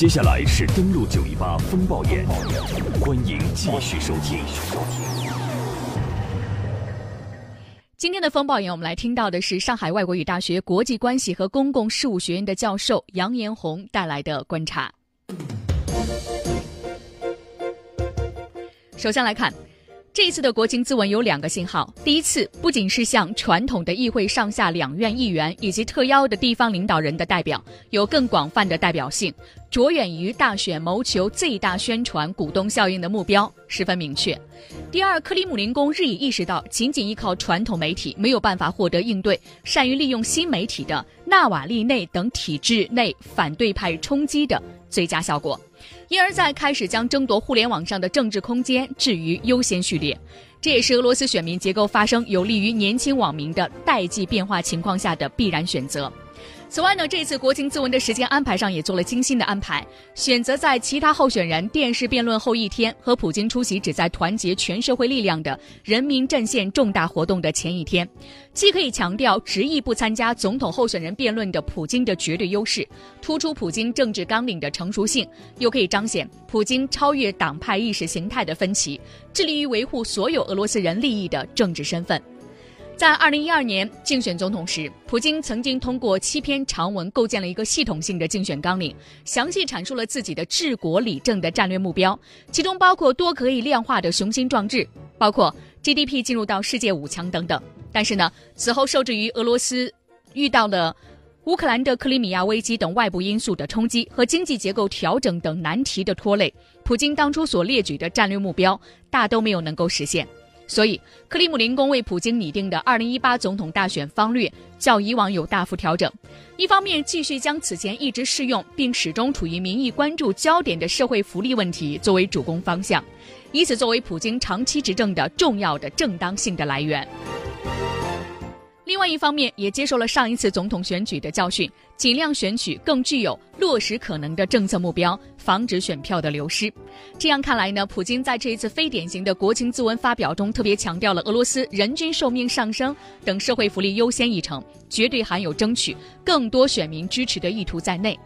接下来是登录九一八风暴眼，欢迎继续收听。今天的风暴眼，我们来听到的是上海外国语大学国际关系和公共事务学院的教授杨延红带来的观察。首先来看。这次的国情咨文有两个信号。第一次不仅是向传统的议会上下两院议员以及特邀的地方领导人的代表有更广泛的代表性，着眼于大选谋求最大宣传股东效应的目标十分明确。第二，克里姆林宫日益意识到，仅仅依靠传统媒体没有办法获得应对善于利用新媒体的纳瓦利内等体制内反对派冲击的最佳效果。因而，在开始将争夺互联网上的政治空间置于优先序列，这也是俄罗斯选民结构发生有利于年轻网民的代际变化情况下的必然选择。此外呢，这次国情咨文的时间安排上也做了精心的安排，选择在其他候选人电视辩论后一天和普京出席旨在团结全社会力量的人民阵线重大活动的前一天，既可以强调执意不参加总统候选人辩论的普京的绝对优势，突出普京政治纲领的成熟性，又可以彰显普京超越党派意识形态的分歧，致力于维护所有俄罗斯人利益的政治身份。在二零一二年竞选总统时，普京曾经通过七篇长文构建了一个系统性的竞选纲领，详细阐述了自己的治国理政的战略目标，其中包括多可以量化的雄心壮志，包括 GDP 进入到世界五强等等。但是呢，此后受制于俄罗斯遇到了乌克兰的克里米亚危机等外部因素的冲击和经济结构调整等难题的拖累，普京当初所列举的战略目标大都没有能够实现。所以，克里姆林宫为普京拟定的二零一八总统大选方略较以往有大幅调整。一方面，继续将此前一直适用并始终处于民意关注焦点的社会福利问题作为主攻方向，以此作为普京长期执政的重要的正当性的来源。另外一方面，也接受了上一次总统选举的教训，尽量选取更具有落实可能的政策目标，防止选票的流失。这样看来呢，普京在这一次非典型的国情咨文发表中，特别强调了俄罗斯人均寿命上升等社会福利优先议程，绝对含有争取更多选民支持的意图在内。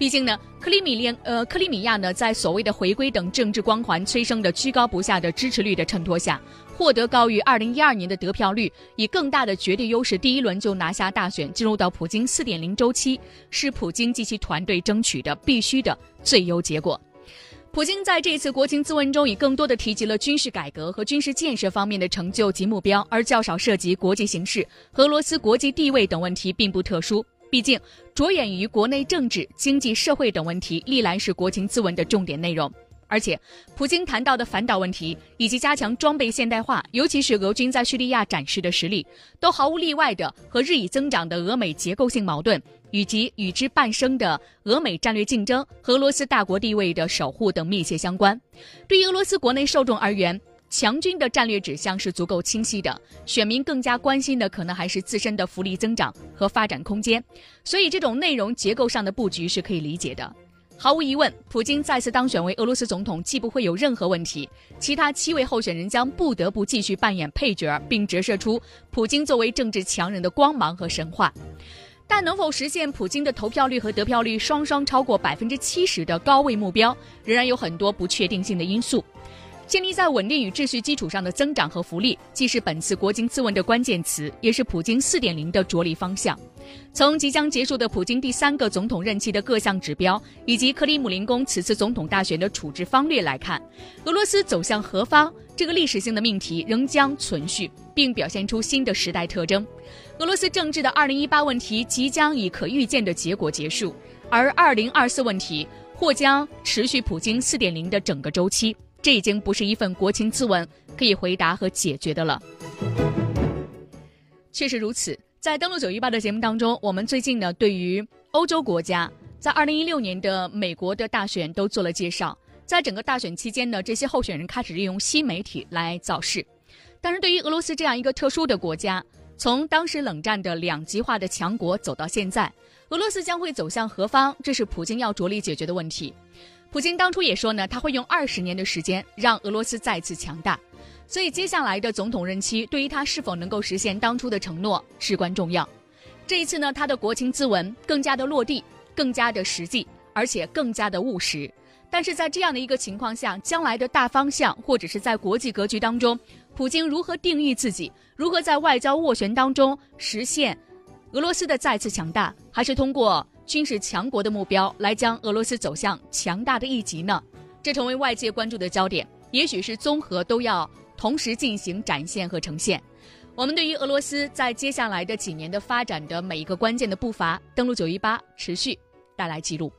毕竟呢，克里米连呃克里米亚呢，在所谓的回归等政治光环催生的居高不下的支持率的衬托下，获得高于二零一二年的得票率，以更大的绝对优势，第一轮就拿下大选，进入到普京四点零周期，是普京及其团队争取的必须的最优结果。普京在这次国情咨文中，以更多的提及了军事改革和军事建设方面的成就及目标，而较少涉及国际形势、俄罗斯国际地位等问题，并不特殊。毕竟，着眼于国内政治、经济社会等问题，历来是国情咨文的重点内容。而且，普京谈到的反导问题，以及加强装备现代化，尤其是俄军在叙利亚展示的实力，都毫无例外的和日益增长的俄美结构性矛盾，以及与之伴生的俄美战略竞争俄罗斯大国地位的守护等密切相关。对于俄罗斯国内受众而言，强军的战略指向是足够清晰的，选民更加关心的可能还是自身的福利增长和发展空间，所以这种内容结构上的布局是可以理解的。毫无疑问，普京再次当选为俄罗斯总统既不会有任何问题，其他七位候选人将不得不继续扮演配角，并折射出普京作为政治强人的光芒和神话。但能否实现普京的投票率和得票率双双超过百分之七十的高位目标，仍然有很多不确定性的因素。建立在稳定与秩序基础上的增长和福利，既是本次国情咨文的关键词，也是普京四点零的着力方向。从即将结束的普京第三个总统任期的各项指标，以及克里姆林宫此次总统大选的处置方略来看，俄罗斯走向何方这个历史性的命题仍将存续，并表现出新的时代特征。俄罗斯政治的二零一八问题即将以可预见的结果结束，而二零二四问题或将持续普京四点零的整个周期。这已经不是一份国情咨文可以回答和解决的了。确实如此，在登陆九一八的节目当中，我们最近呢对于欧洲国家在二零一六年的美国的大选都做了介绍。在整个大选期间呢，这些候选人开始利用新媒体来造势。但是对于俄罗斯这样一个特殊的国家，从当时冷战的两极化的强国走到现在，俄罗斯将会走向何方？这是普京要着力解决的问题。普京当初也说呢，他会用二十年的时间让俄罗斯再次强大，所以接下来的总统任期对于他是否能够实现当初的承诺至关重要。这一次呢，他的国情咨文更加的落地，更加的实际，而且更加的务实。但是在这样的一个情况下，将来的大方向或者是在国际格局当中，普京如何定义自己？如何在外交斡旋当中实现俄罗斯的再次强大？还是通过军事强国的目标来将俄罗斯走向强大的一级呢？这成为外界关注的焦点。也许是综合都要同时进行展现和呈现。我们对于俄罗斯在接下来的几年的发展的每一个关键的步伐，登录九一八持续带来记录。